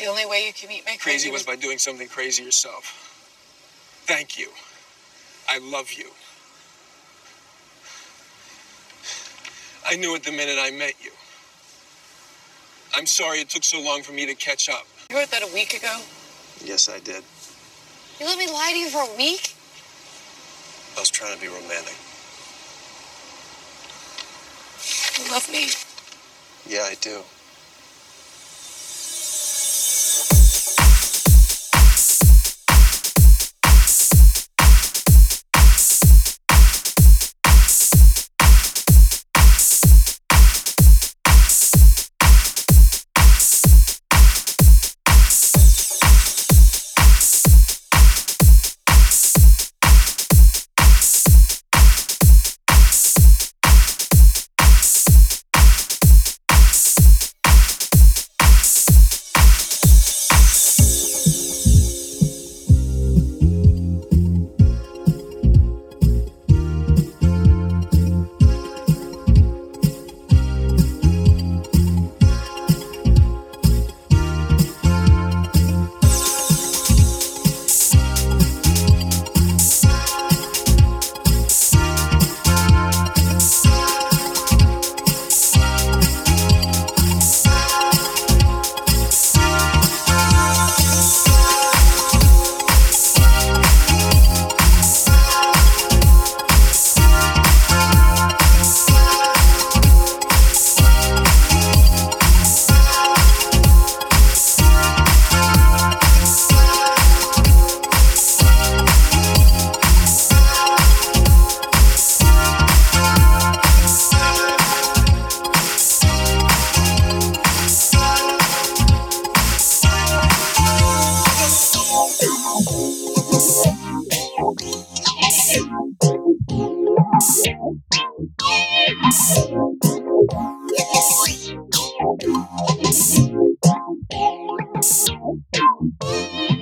The only way you can meet my Crazy was by doing something crazy yourself. Thank you. I love you. I knew it the minute I met you. I'm sorry it took so long for me to catch up. You wrote that a week ago? Yes, I did. You let me lie to you for a week? I was trying to be romantic. You love me? Yeah, I do.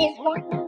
is one.